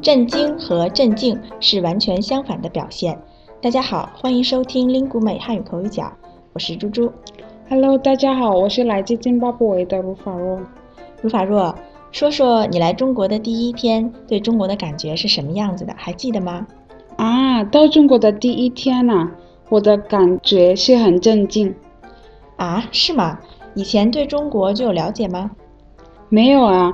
震惊和镇静是完全相反的表现。大家好，欢迎收听 Lingu 美汉语口语角，我是猪猪。Hello，大家好，我是来自津巴布韦的卢法若。卢法若，说说你来中国的第一天对中国的感觉是什么样子的？还记得吗？啊，到中国的第一天呐、啊，我的感觉是很震惊。啊，是吗？以前对中国就有了解吗？没有啊，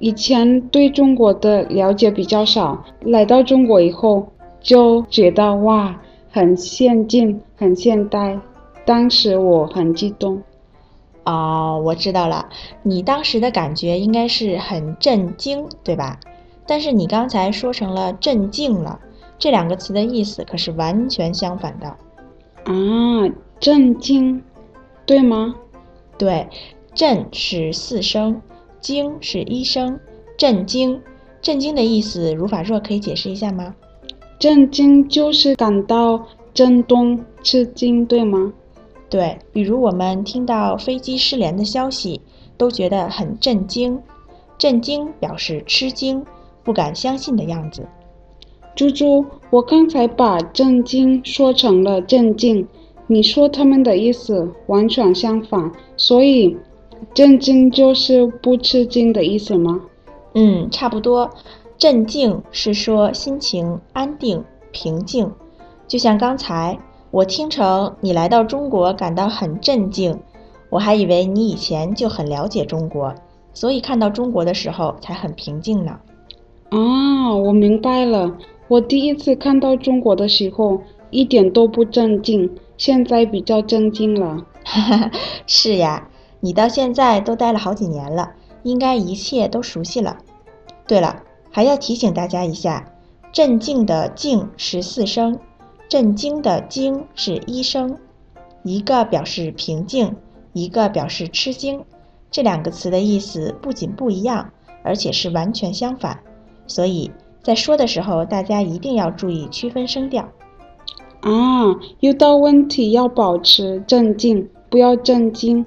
以前对中国的了解比较少，来到中国以后就觉得哇，很先进，很现代。当时我很激动。哦，我知道了，你当时的感觉应该是很震惊，对吧？但是你刚才说成了镇静了，这两个词的意思可是完全相反的。啊，震惊，对吗？对，震是四声，惊是医生，震惊。震惊的意思，如法若可以解释一下吗？震惊就是感到震动、吃惊，对吗？对，比如我们听到飞机失联的消息，都觉得很震惊。震惊表示吃惊、不敢相信的样子。猪猪，我刚才把震惊说成了震惊，你说他们的意思完全相反，所以震惊就是不吃惊的意思吗？嗯，差不多。镇静是说心情安定、平静，就像刚才。我听成你来到中国感到很震惊，我还以为你以前就很了解中国，所以看到中国的时候才很平静呢。啊，我明白了。我第一次看到中国的时候一点都不震惊，现在比较震惊了。是呀，你到现在都待了好几年了，应该一切都熟悉了。对了，还要提醒大家一下，镇静的“静”是四声。震惊的“惊”是一声，一个表示平静，一个表示吃惊。这两个词的意思不仅不一样，而且是完全相反。所以在说的时候，大家一定要注意区分声调。啊，遇到问题要保持镇静，不要震惊。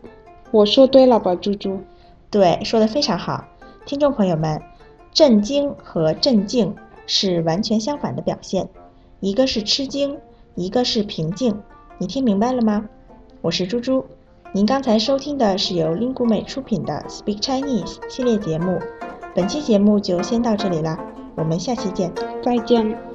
我说对了吧，猪猪？对，说得非常好。听众朋友们，震惊和镇静是完全相反的表现。一个是吃惊，一个是平静，你听明白了吗？我是猪猪，您刚才收听的是由 Lingu 美出品的 Speak Chinese 系列节目，本期节目就先到这里啦，我们下期见，再见。